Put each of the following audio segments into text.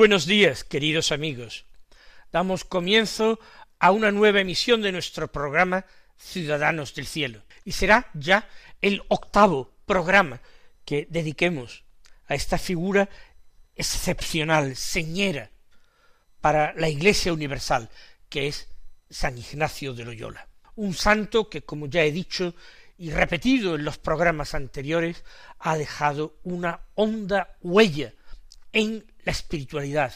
Buenos días, queridos amigos. Damos comienzo a una nueva emisión de nuestro programa Ciudadanos del Cielo. Y será ya el octavo programa que dediquemos a esta figura excepcional, señera, para la Iglesia Universal, que es San Ignacio de Loyola. Un santo que, como ya he dicho y repetido en los programas anteriores, ha dejado una honda huella en la espiritualidad,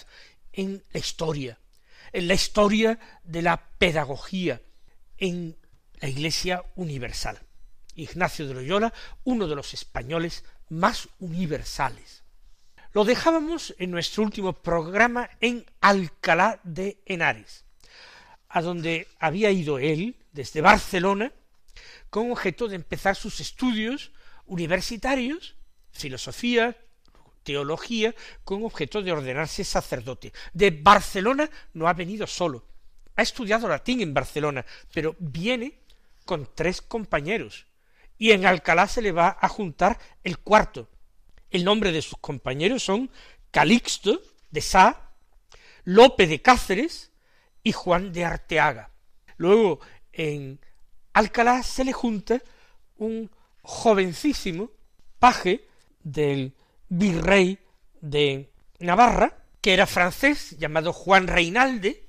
en la historia, en la historia de la pedagogía, en la Iglesia universal. Ignacio de Loyola, uno de los españoles más universales. Lo dejábamos en nuestro último programa en Alcalá de Henares, a donde había ido él desde Barcelona con objeto de empezar sus estudios universitarios, filosofía, teología con objeto de ordenarse sacerdote. De Barcelona no ha venido solo. Ha estudiado latín en Barcelona, pero viene con tres compañeros. Y en Alcalá se le va a juntar el cuarto. El nombre de sus compañeros son Calixto de Sá, Lope de Cáceres y Juan de Arteaga. Luego en Alcalá se le junta un jovencísimo paje del virrey de Navarra, que era francés, llamado Juan Reinalde,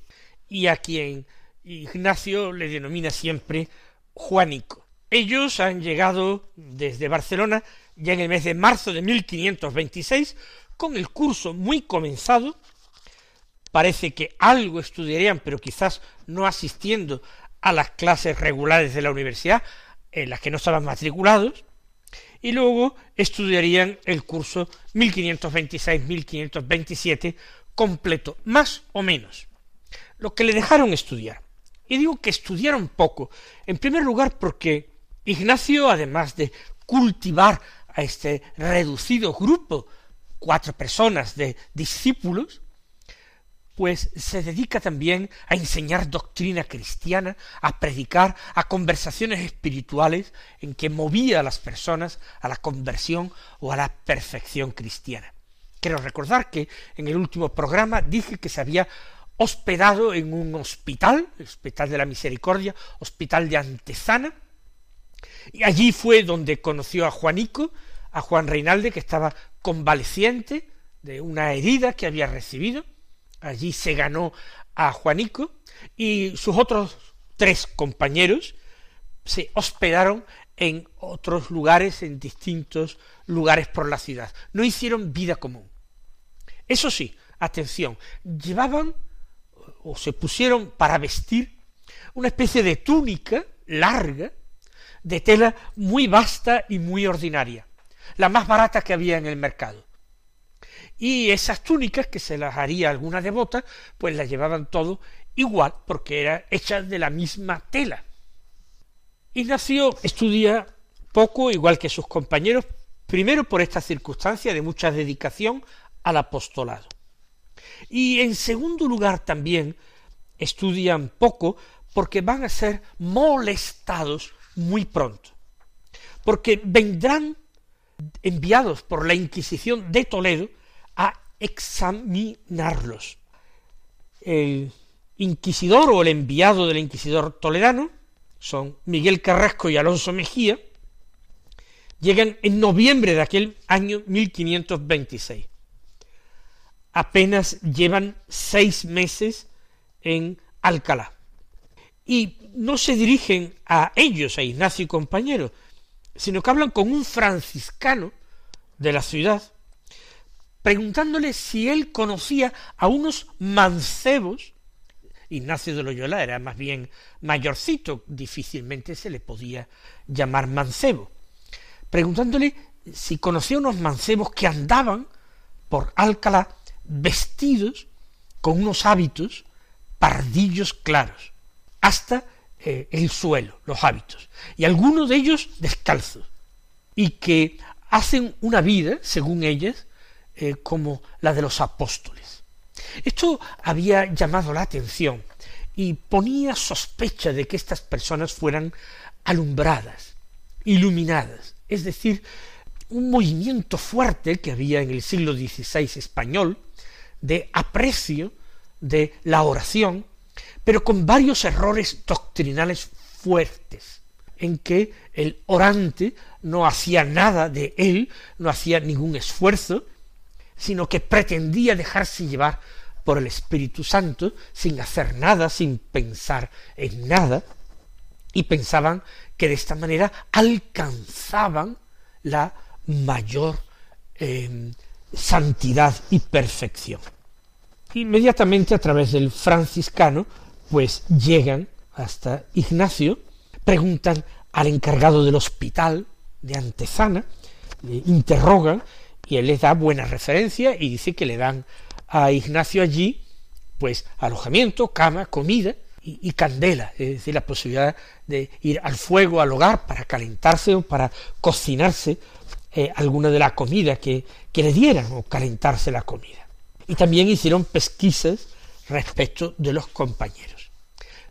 y a quien Ignacio le denomina siempre Juanico. Ellos han llegado desde Barcelona ya en el mes de marzo de 1526 con el curso muy comenzado. Parece que algo estudiarían, pero quizás no asistiendo a las clases regulares de la universidad en las que no estaban matriculados, y luego estudiarían el curso 1526-1527 completo, más o menos. Lo que le dejaron estudiar. Y digo que estudiaron poco, en primer lugar porque Ignacio, además de cultivar a este reducido grupo, cuatro personas de discípulos, pues se dedica también a enseñar doctrina cristiana, a predicar, a conversaciones espirituales en que movía a las personas a la conversión o a la perfección cristiana. Quiero recordar que en el último programa dije que se había hospedado en un hospital, Hospital de la Misericordia, Hospital de Antezana, y allí fue donde conoció a Juanico, a Juan Reinalde, que estaba convaleciente de una herida que había recibido, allí se ganó a Juanico y sus otros tres compañeros se hospedaron en otros lugares, en distintos lugares por la ciudad. No hicieron vida común. Eso sí, atención, llevaban o se pusieron para vestir una especie de túnica larga, de tela muy vasta y muy ordinaria, la más barata que había en el mercado y esas túnicas que se las haría alguna devota, pues las llevaban todo igual, porque eran hechas de la misma tela. Ignacio estudia poco, igual que sus compañeros, primero por esta circunstancia de mucha dedicación al apostolado. Y en segundo lugar también estudian poco porque van a ser molestados muy pronto. Porque vendrán enviados por la Inquisición de Toledo a examinarlos. El inquisidor o el enviado del inquisidor toledano son Miguel Carrasco y Alonso Mejía, llegan en noviembre de aquel año 1526. Apenas llevan seis meses en Alcalá. Y no se dirigen a ellos, a Ignacio y compañero, sino que hablan con un franciscano de la ciudad, preguntándole si él conocía a unos mancebos. Ignacio de Loyola era más bien mayorcito, difícilmente se le podía llamar mancebo. Preguntándole si conocía unos mancebos que andaban por Alcalá vestidos con unos hábitos pardillos claros, hasta eh, el suelo, los hábitos, y algunos de ellos descalzos, y que hacen una vida, según ellas, eh, como la de los apóstoles. Esto había llamado la atención y ponía sospecha de que estas personas fueran alumbradas, iluminadas, es decir, un movimiento fuerte que había en el siglo XVI español de aprecio de la oración, pero con varios errores doctrinales fuertes, en que el orante no hacía nada de él, no hacía ningún esfuerzo, sino que pretendía dejarse llevar por el Espíritu Santo sin hacer nada, sin pensar en nada, y pensaban que de esta manera alcanzaban la mayor eh, santidad y perfección. Inmediatamente a través del franciscano, pues llegan hasta Ignacio, preguntan al encargado del hospital de Antezana, le interrogan y él les da buena referencia y dice que le dan a Ignacio allí pues alojamiento, cama, comida y, candela, es decir, la posibilidad de ir al fuego, al hogar, para calentarse o para cocinarse eh, alguna de la comida que, que le dieran o calentarse la comida. Y también hicieron pesquisas respecto de los compañeros.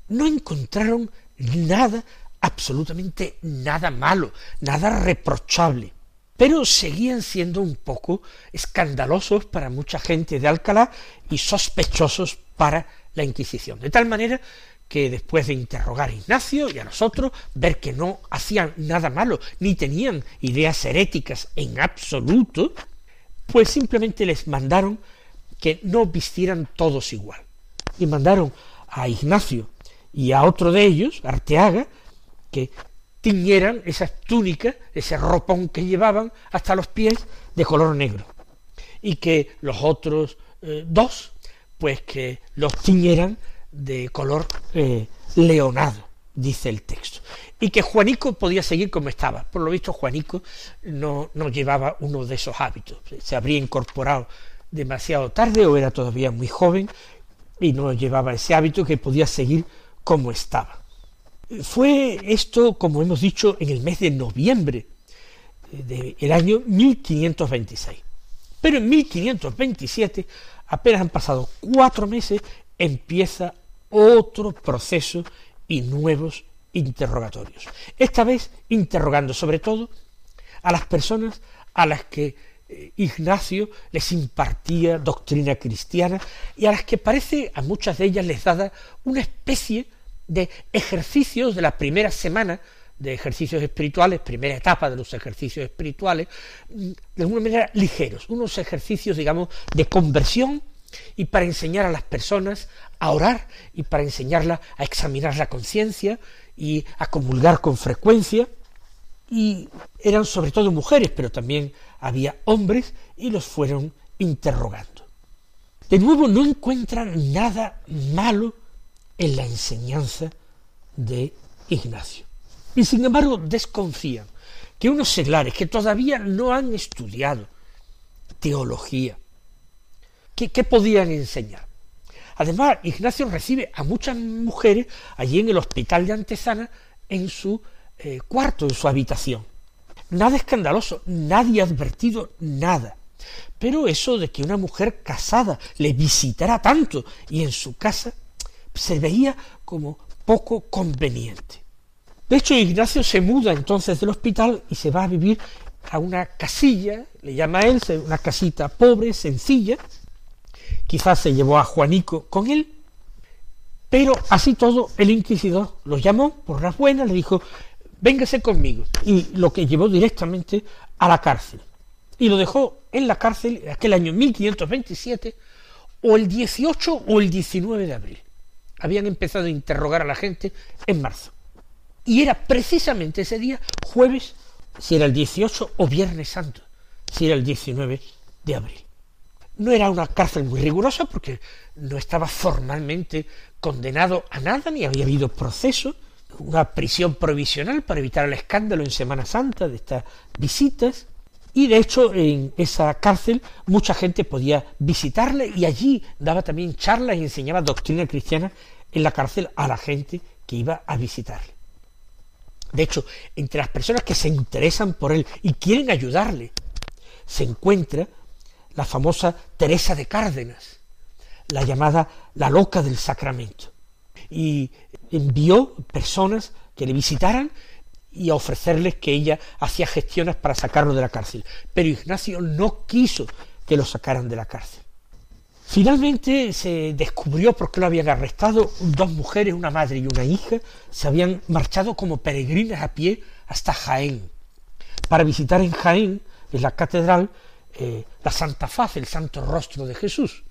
No encontraron nada, absolutamente nada malo, nada reprochable pero seguían siendo un poco escandalosos para mucha gente de Alcalá y sospechosos para la Inquisición. De tal manera que después de interrogar a Ignacio y a nosotros, ver que no hacían nada malo, ni tenían ideas heréticas en absoluto, pues simplemente les mandaron que no vistieran todos igual. Y mandaron a Ignacio y a otro de ellos, Arteaga, que tiñeran esas túnicas, ese ropón que llevaban hasta los pies de color negro. Y que los otros eh, dos, pues que los tiñeran de color eh, leonado, dice el texto. Y que Juanico podía seguir como estaba. Por lo visto, Juanico no, no llevaba uno de esos hábitos. Se habría incorporado demasiado tarde o era todavía muy joven y no llevaba ese hábito que podía seguir como estaba. Fue esto, como hemos dicho, en el mes de noviembre del año 1526. Pero en 1527, apenas han pasado cuatro meses, empieza otro proceso y nuevos interrogatorios. Esta vez interrogando sobre todo a las personas a las que eh, Ignacio les impartía doctrina cristiana y a las que parece a muchas de ellas les daba una especie de ejercicios de la primera semana de ejercicios espirituales, primera etapa de los ejercicios espirituales, de alguna manera ligeros, unos ejercicios, digamos, de conversión y para enseñar a las personas a orar y para enseñarlas a examinar la conciencia y a comulgar con frecuencia. Y eran sobre todo mujeres, pero también había hombres y los fueron interrogando. De nuevo no encuentran nada malo en la enseñanza de Ignacio. Y sin embargo desconfían que unos seglares que todavía no han estudiado teología, ¿qué, podían enseñar? Además, Ignacio recibe a muchas mujeres allí en el hospital de Antezana en su eh, cuarto, en su habitación. Nada escandaloso, nadie ha advertido nada. Pero eso de que una mujer casada le visitara tanto y en su casa se veía como poco conveniente. De hecho, Ignacio se muda entonces del hospital y se va a vivir a una casilla, le llama a él, una casita pobre, sencilla, quizás se llevó a Juanico con él, pero así todo el inquisidor lo llamó por las buenas, le dijo, véngase conmigo, y lo que llevó directamente a la cárcel. Y lo dejó en la cárcel aquel año 1527, o el 18 o el 19 de abril habían empezado a interrogar a la gente en marzo. Y era precisamente ese día, jueves, si era el 18 o viernes santo, si era el 19 de abril. No era una cárcel muy rigurosa porque no estaba formalmente condenado a nada ni había habido proceso, una prisión provisional para evitar el escándalo en Semana Santa de estas visitas, y de hecho en esa cárcel mucha gente podía visitarle y allí daba también charlas y enseñaba doctrina cristiana en la cárcel a la gente que iba a visitarle. De hecho, entre las personas que se interesan por él y quieren ayudarle, se encuentra la famosa Teresa de Cárdenas, la llamada la loca del sacramento. Y envió personas que le visitaran y a ofrecerles que ella hacía gestiones para sacarlo de la cárcel. Pero Ignacio no quiso que lo sacaran de la cárcel. Finalmente se descubrió por qué lo habían arrestado. Dos mujeres, una madre y una hija, se habían marchado como peregrinas a pie hasta Jaén, para visitar en Jaén, en la catedral, eh, la Santa Faz, el Santo Rostro de Jesús.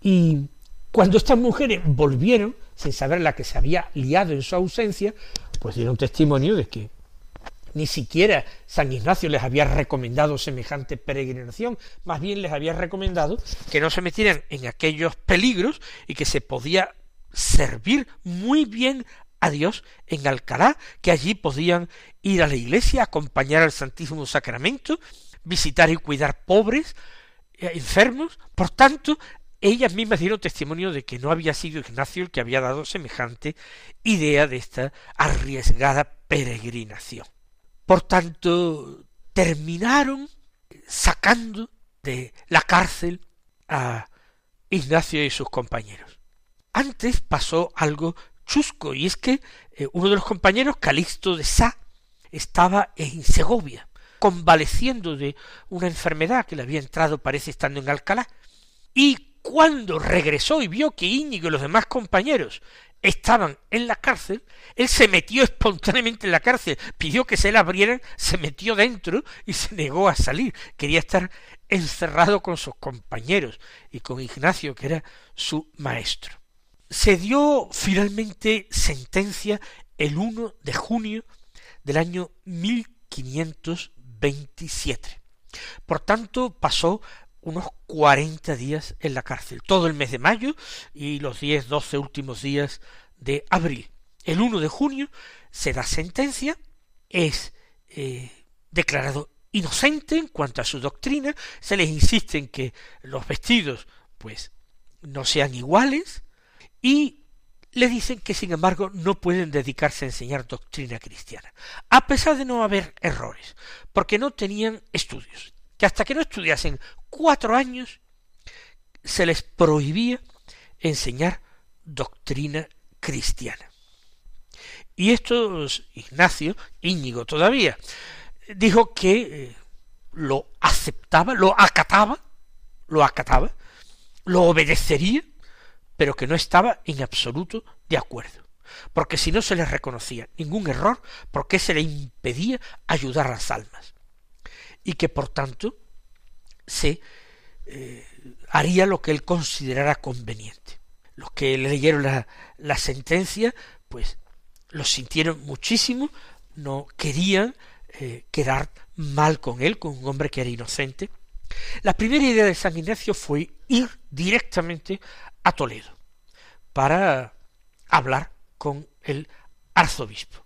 Y cuando estas mujeres volvieron, sin saber la que se había liado en su ausencia, pues dieron testimonio de que ni siquiera San Ignacio les había recomendado semejante peregrinación, más bien les había recomendado que no se metieran en aquellos peligros y que se podía servir muy bien a Dios en Alcalá, que allí podían ir a la iglesia, acompañar al Santísimo Sacramento, visitar y cuidar pobres, eh, enfermos, por tanto, ellas mismas dieron testimonio de que no había sido Ignacio el que había dado semejante idea de esta arriesgada peregrinación. Por tanto, terminaron sacando de la cárcel a Ignacio y sus compañeros. Antes pasó algo chusco, y es que eh, uno de los compañeros, Calixto de Sá, estaba en Segovia, convaleciendo de una enfermedad que le había entrado, parece, estando en Alcalá, y cuando regresó y vio que Íñigo y los demás compañeros estaban en la cárcel, él se metió espontáneamente en la cárcel, pidió que se la abrieran, se metió dentro y se negó a salir. Quería estar encerrado con sus compañeros y con Ignacio, que era su maestro. Se dio finalmente sentencia el 1 de junio del año 1527. Por tanto, pasó unos cuarenta días en la cárcel, todo el mes de mayo y los diez, doce últimos días de abril. El 1 de junio se da sentencia, es eh, declarado inocente en cuanto a su doctrina, se les insiste en que los vestidos pues no sean iguales y le dicen que sin embargo no pueden dedicarse a enseñar doctrina cristiana, a pesar de no haber errores, porque no tenían estudios, que hasta que no estudiasen cuatro años se les prohibía enseñar doctrina cristiana. Y esto Ignacio, Íñigo todavía, dijo que eh, lo aceptaba, lo acataba, lo acataba, lo obedecería, pero que no estaba en absoluto de acuerdo. Porque si no se le reconocía ningún error, ¿por qué se le impedía ayudar a las almas? Y que por tanto se eh, haría lo que él considerara conveniente. Los que leyeron la, sentencia, pues lo sintieron muchísimo, no querían eh, quedar mal con él, con un hombre que era inocente. La primera idea de San Ignacio fue ir directamente a Toledo para hablar con el arzobispo.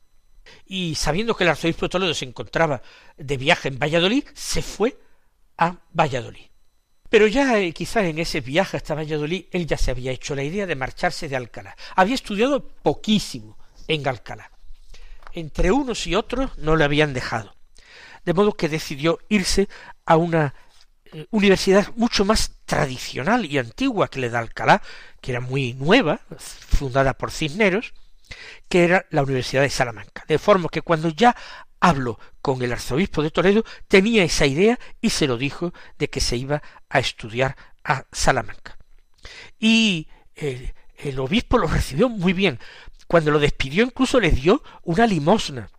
Y sabiendo que el arzobispo de Toledo se encontraba de viaje en Valladolid, se fue a Valladolid. Pero ya eh, quizás en ese viaje hasta Valladolid él ya se había hecho la idea de marcharse de Alcalá. Había estudiado poquísimo en Alcalá. Entre unos y otros no le habían dejado. De modo que decidió irse a una eh, universidad mucho más tradicional y antigua que le da Alcalá, que era muy nueva, fundada por Cisneros, que era la Universidad de Salamanca. De forma que cuando ya habló con el arzobispo de Toledo, tenía esa idea y se lo dijo de que se iba a estudiar a Salamanca. Y el, obispo lo recibió muy bien. Cuando lo despidió incluso le dio una limosna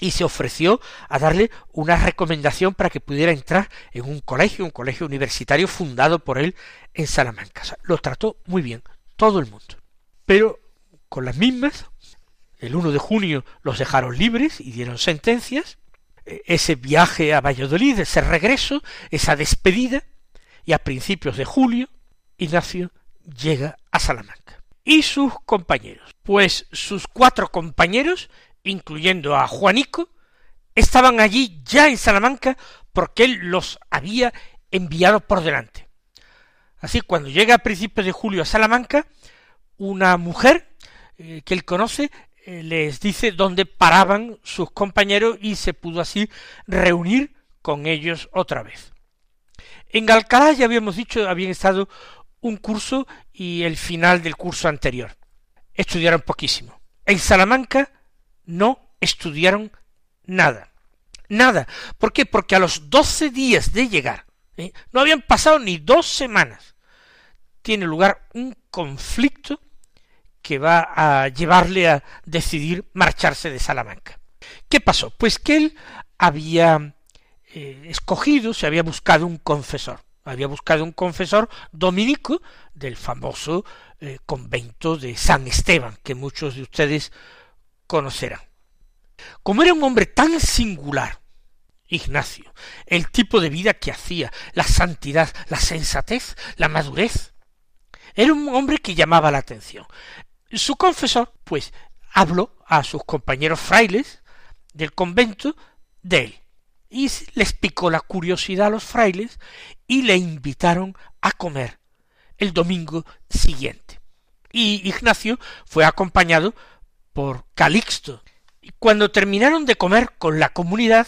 y se ofreció a darle una recomendación para que pudiera entrar en un colegio, un colegio universitario fundado por él en Salamanca. lo trató muy bien, todo el mundo. Pero con las mismas el 1 de junio los dejaron libres y dieron sentencias. ese viaje a Valladolid, ese regreso, esa despedida, y a principios de julio, Ignacio llega a Salamanca. ¿Y sus compañeros? Pues sus cuatro compañeros, incluyendo a Juanico, estaban allí ya en Salamanca porque él los había enviado por delante. Así, cuando llega a principios de julio a Salamanca, una mujer eh, que él conoce eh, les dice dónde paraban sus compañeros y se pudo así reunir con ellos otra vez. En Alcalá ya habíamos dicho, habían estado un curso y el final del curso anterior. Estudiaron poquísimo. En Salamanca no estudiaron nada. Nada. ¿Por qué? Porque a los doce días de llegar, ¿eh? no habían pasado ni dos semanas, tiene lugar un conflicto que va a llevarle a decidir marcharse de Salamanca. ¿Qué pasó? Pues que él había eh, escogido, se había buscado un confesor, había buscado un confesor dominico del famoso eh, convento de San Esteban, que muchos de ustedes conocerán. Como era un hombre tan singular, Ignacio, el tipo de vida que hacía, la santidad, la sensatez, la madurez, era un hombre que llamaba la atención. Su confesor, pues, habló a sus compañeros frailes del convento de él. Y les picó la curiosidad a los frailes y le invitaron a comer el domingo siguiente. Y Ignacio fue acompañado por Calixto. Y cuando terminaron de comer con la comunidad,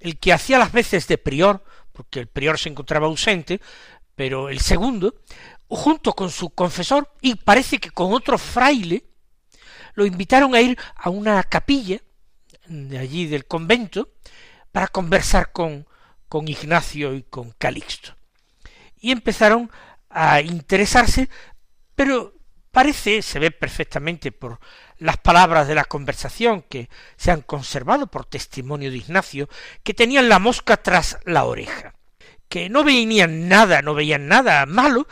el que hacía las veces de prior, porque el prior se encontraba ausente, pero el segundo, junto con su confesor y parece que con otro fraile, lo invitaron a ir a una capilla de allí del convento para conversar con, con Ignacio y con Calixto. Y empezaron a interesarse, pero parece, se ve perfectamente por las palabras de la conversación que se han conservado por testimonio de Ignacio, que tenían la mosca tras la oreja, que no veían nada, no veían nada malo,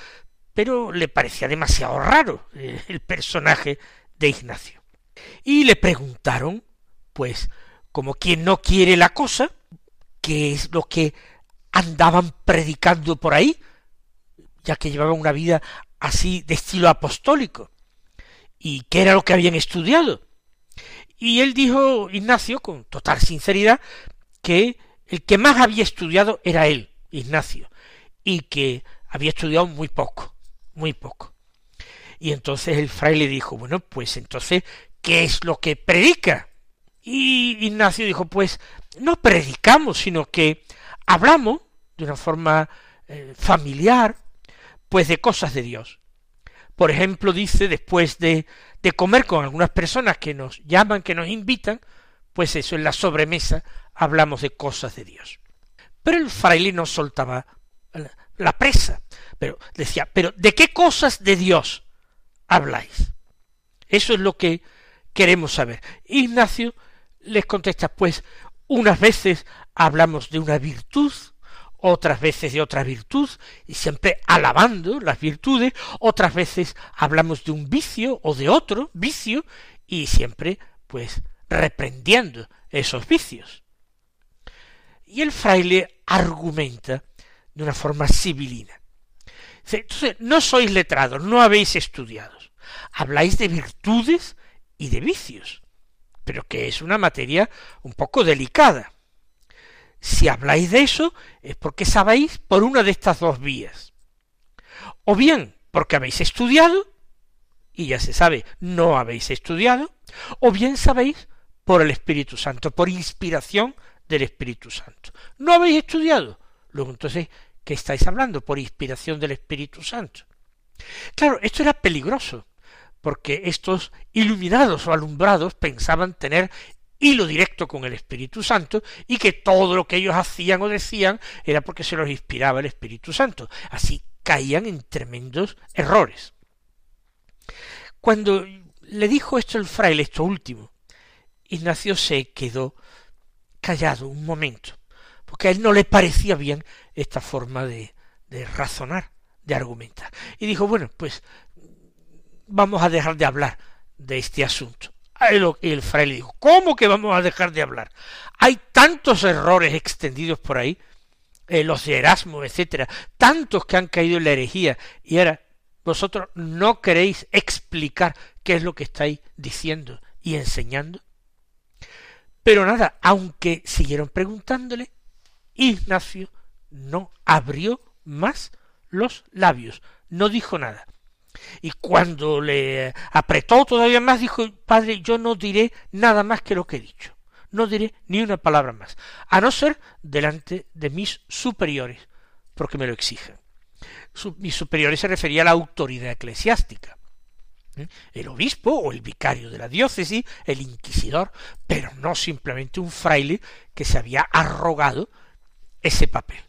pero le parecía demasiado raro eh, el personaje de Ignacio. Y le preguntaron, pues, como quien no quiere la cosa, qué es lo que andaban predicando por ahí, ya que llevaban una vida así de estilo apostólico, y qué era lo que habían estudiado. Y él dijo, Ignacio, con total sinceridad, que el que más había estudiado era él, Ignacio, y que había estudiado muy poco muy poco. Y entonces el fraile dijo, bueno, pues entonces, ¿qué es lo que predica? Y Ignacio dijo, pues no predicamos, sino que hablamos de una forma eh, familiar, pues de cosas de Dios. Por ejemplo, dice, después de, de comer con algunas personas que nos llaman, que nos invitan, pues eso, en la sobremesa hablamos de cosas de Dios. Pero el fraile no soltaba la presa, pero decía, pero ¿de qué cosas de Dios habláis? Eso es lo que queremos saber. Ignacio les contesta, pues unas veces hablamos de una virtud, otras veces de otra virtud, y siempre alabando las virtudes, otras veces hablamos de un vicio o de otro vicio, y siempre, pues, reprendiendo esos vicios. Y el fraile argumenta de una forma civilina. Entonces, no sois letrados, no habéis estudiado. Habláis de virtudes y de vicios, pero que es una materia un poco delicada. Si habláis de eso es porque sabéis por una de estas dos vías. O bien porque habéis estudiado, y ya se sabe, no habéis estudiado, o bien sabéis por el Espíritu Santo, por inspiración del Espíritu Santo. No habéis estudiado, luego entonces ¿Qué estáis hablando? Por inspiración del Espíritu Santo. Claro, esto era peligroso, porque estos iluminados o alumbrados pensaban tener hilo directo con el Espíritu Santo y que todo lo que ellos hacían o decían era porque se los inspiraba el Espíritu Santo. Así caían en tremendos errores. Cuando le dijo esto el fraile, esto último, Ignacio se quedó callado un momento, porque a él no le parecía bien esta forma de, de razonar, de argumentar. Y dijo, bueno, pues vamos a dejar de hablar de este asunto. Y el fraile dijo, ¿cómo que vamos a dejar de hablar? Hay tantos errores extendidos por ahí, eh, los de Erasmo, etcétera, tantos que han caído en la herejía, y ahora vosotros no queréis explicar qué es lo que estáis diciendo y enseñando. Pero nada, aunque siguieron preguntándole, Ignacio no abrió más los labios, no dijo nada. Y cuando le apretó todavía más, dijo, Padre, yo no diré nada más que lo que he dicho. No diré ni una palabra más, a no ser delante de mis superiores, porque me lo exigen. mis superiores se refería a la autoridad eclesiástica. ¿eh? El obispo o el vicario de la diócesis, el inquisidor, pero no simplemente un fraile que se había arrogado ese papel.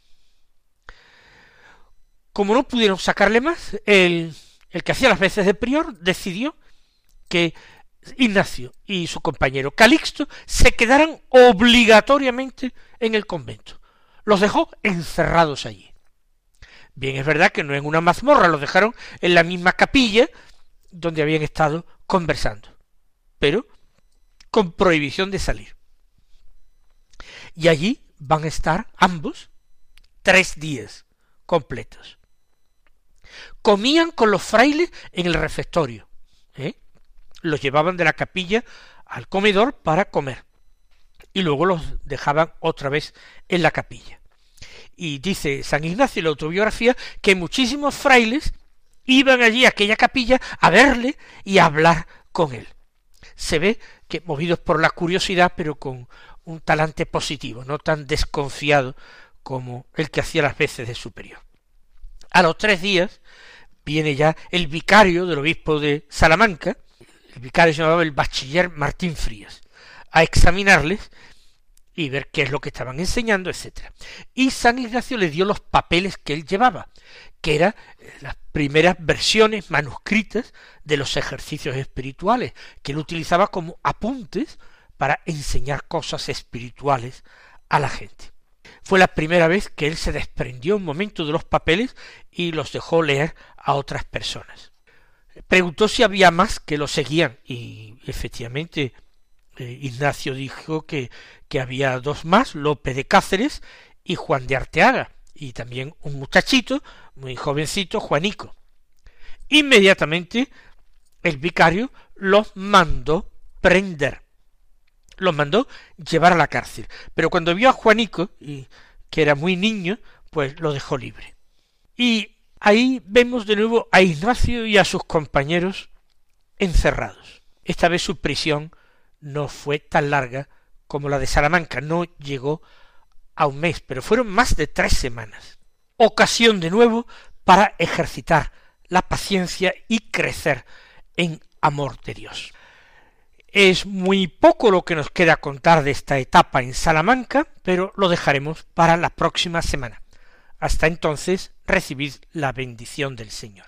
Como no pudieron sacarle más, el, el que hacía las veces de prior decidió que Ignacio y su compañero Calixto se quedaran obligatoriamente en el convento. Los dejó encerrados allí. Bien, es verdad que no en una mazmorra, los dejaron en la misma capilla donde habían estado conversando, pero con prohibición de salir. Y allí van a estar ambos tres días completos comían con los frailes en el refectorio. ¿eh? Los llevaban de la capilla al comedor para comer. Y luego los dejaban otra vez en la capilla. Y dice San Ignacio en la autobiografía que muchísimos frailes iban allí a aquella capilla a verle y a hablar con él. Se ve que movidos por la curiosidad, pero con un talante positivo, no tan desconfiado como el que hacía las veces de superior. A los tres días viene ya el vicario del obispo de Salamanca, el vicario se llamaba el bachiller Martín Frías, a examinarles y ver qué es lo que estaban enseñando, etc. Y San Ignacio le dio los papeles que él llevaba, que eran eh, las primeras versiones manuscritas de los ejercicios espirituales, que él utilizaba como apuntes para enseñar cosas espirituales a la gente. Fue la primera vez que él se desprendió un momento de los papeles y los dejó leer a otras personas. Preguntó si había más que lo seguían y efectivamente eh, Ignacio dijo que, que había dos más, Lope de Cáceres y Juan de Arteaga, y también un muchachito, muy jovencito, Juanico. Inmediatamente el vicario los mandó prender los mandó llevar a la cárcel. Pero cuando vio a Juanico, que era muy niño, pues lo dejó libre. Y ahí vemos de nuevo a Ignacio y a sus compañeros encerrados. Esta vez su prisión no fue tan larga como la de Salamanca, no llegó a un mes, pero fueron más de tres semanas. Ocasión de nuevo para ejercitar la paciencia y crecer en amor de Dios. Es muy poco lo que nos queda contar de esta etapa en Salamanca, pero lo dejaremos para la próxima semana. Hasta entonces, recibid la bendición del Señor.